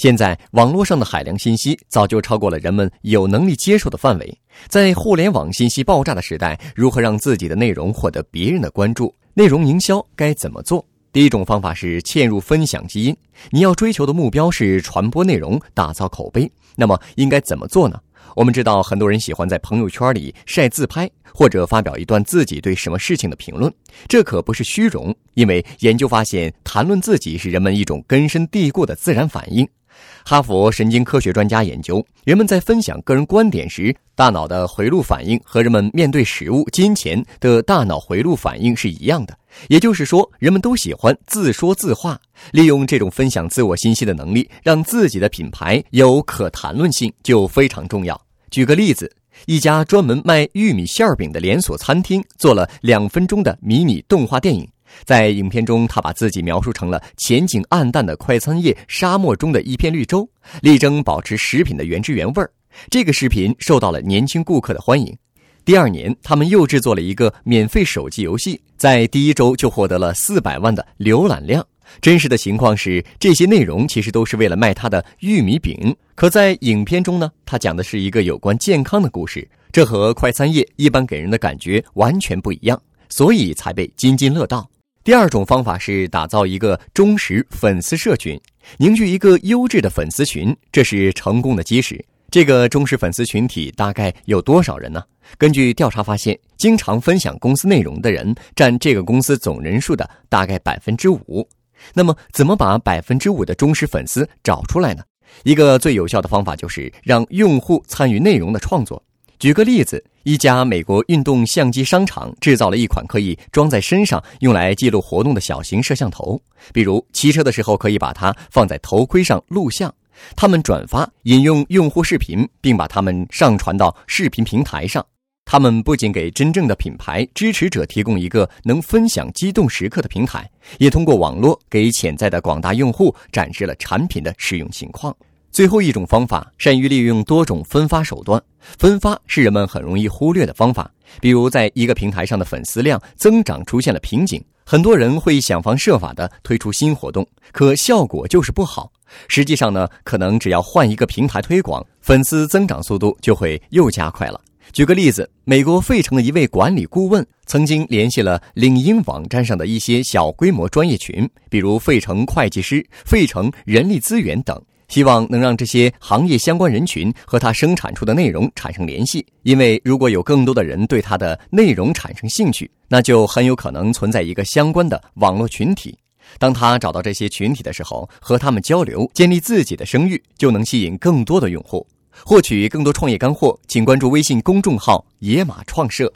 现在网络上的海量信息早就超过了人们有能力接受的范围。在互联网信息爆炸的时代，如何让自己的内容获得别人的关注？内容营销该怎么做？第一种方法是嵌入分享基因。你要追求的目标是传播内容、打造口碑，那么应该怎么做呢？我们知道，很多人喜欢在朋友圈里晒自拍，或者发表一段自己对什么事情的评论。这可不是虚荣，因为研究发现，谈论自己是人们一种根深蒂固的自然反应。哈佛神经科学专家研究，人们在分享个人观点时，大脑的回路反应和人们面对食物、金钱的大脑回路反应是一样的。也就是说，人们都喜欢自说自话，利用这种分享自我信息的能力，让自己的品牌有可谈论性，就非常重要。举个例子，一家专门卖玉米馅饼的连锁餐厅做了两分钟的迷你动画电影。在影片中，他把自己描述成了前景暗淡的快餐业沙漠中的一片绿洲，力争保持食品的原汁原味儿。这个视频受到了年轻顾客的欢迎。第二年，他们又制作了一个免费手机游戏，在第一周就获得了四百万的浏览量。真实的情况是，这些内容其实都是为了卖他的玉米饼。可在影片中呢，他讲的是一个有关健康的故事，这和快餐业一般给人的感觉完全不一样，所以才被津津乐道。第二种方法是打造一个忠实粉丝社群，凝聚一个优质的粉丝群，这是成功的基石。这个忠实粉丝群体大概有多少人呢？根据调查发现，经常分享公司内容的人占这个公司总人数的大概百分之五。那么，怎么把百分之五的忠实粉丝找出来呢？一个最有效的方法就是让用户参与内容的创作。举个例子，一家美国运动相机商场制造了一款可以装在身上用来记录活动的小型摄像头，比如骑车的时候可以把它放在头盔上录像。他们转发、引用用户视频，并把它们上传到视频平台上。他们不仅给真正的品牌支持者提供一个能分享激动时刻的平台，也通过网络给潜在的广大用户展示了产品的使用情况。最后一种方法，善于利用多种分发手段。分发是人们很容易忽略的方法。比如，在一个平台上的粉丝量增长出现了瓶颈，很多人会想方设法的推出新活动，可效果就是不好。实际上呢，可能只要换一个平台推广，粉丝增长速度就会又加快了。举个例子，美国费城的一位管理顾问曾经联系了领英网站上的一些小规模专业群，比如费城会计师、费城人力资源等。希望能让这些行业相关人群和他生产出的内容产生联系，因为如果有更多的人对他的内容产生兴趣，那就很有可能存在一个相关的网络群体。当他找到这些群体的时候，和他们交流，建立自己的声誉，就能吸引更多的用户。获取更多创业干货，请关注微信公众号“野马创社”。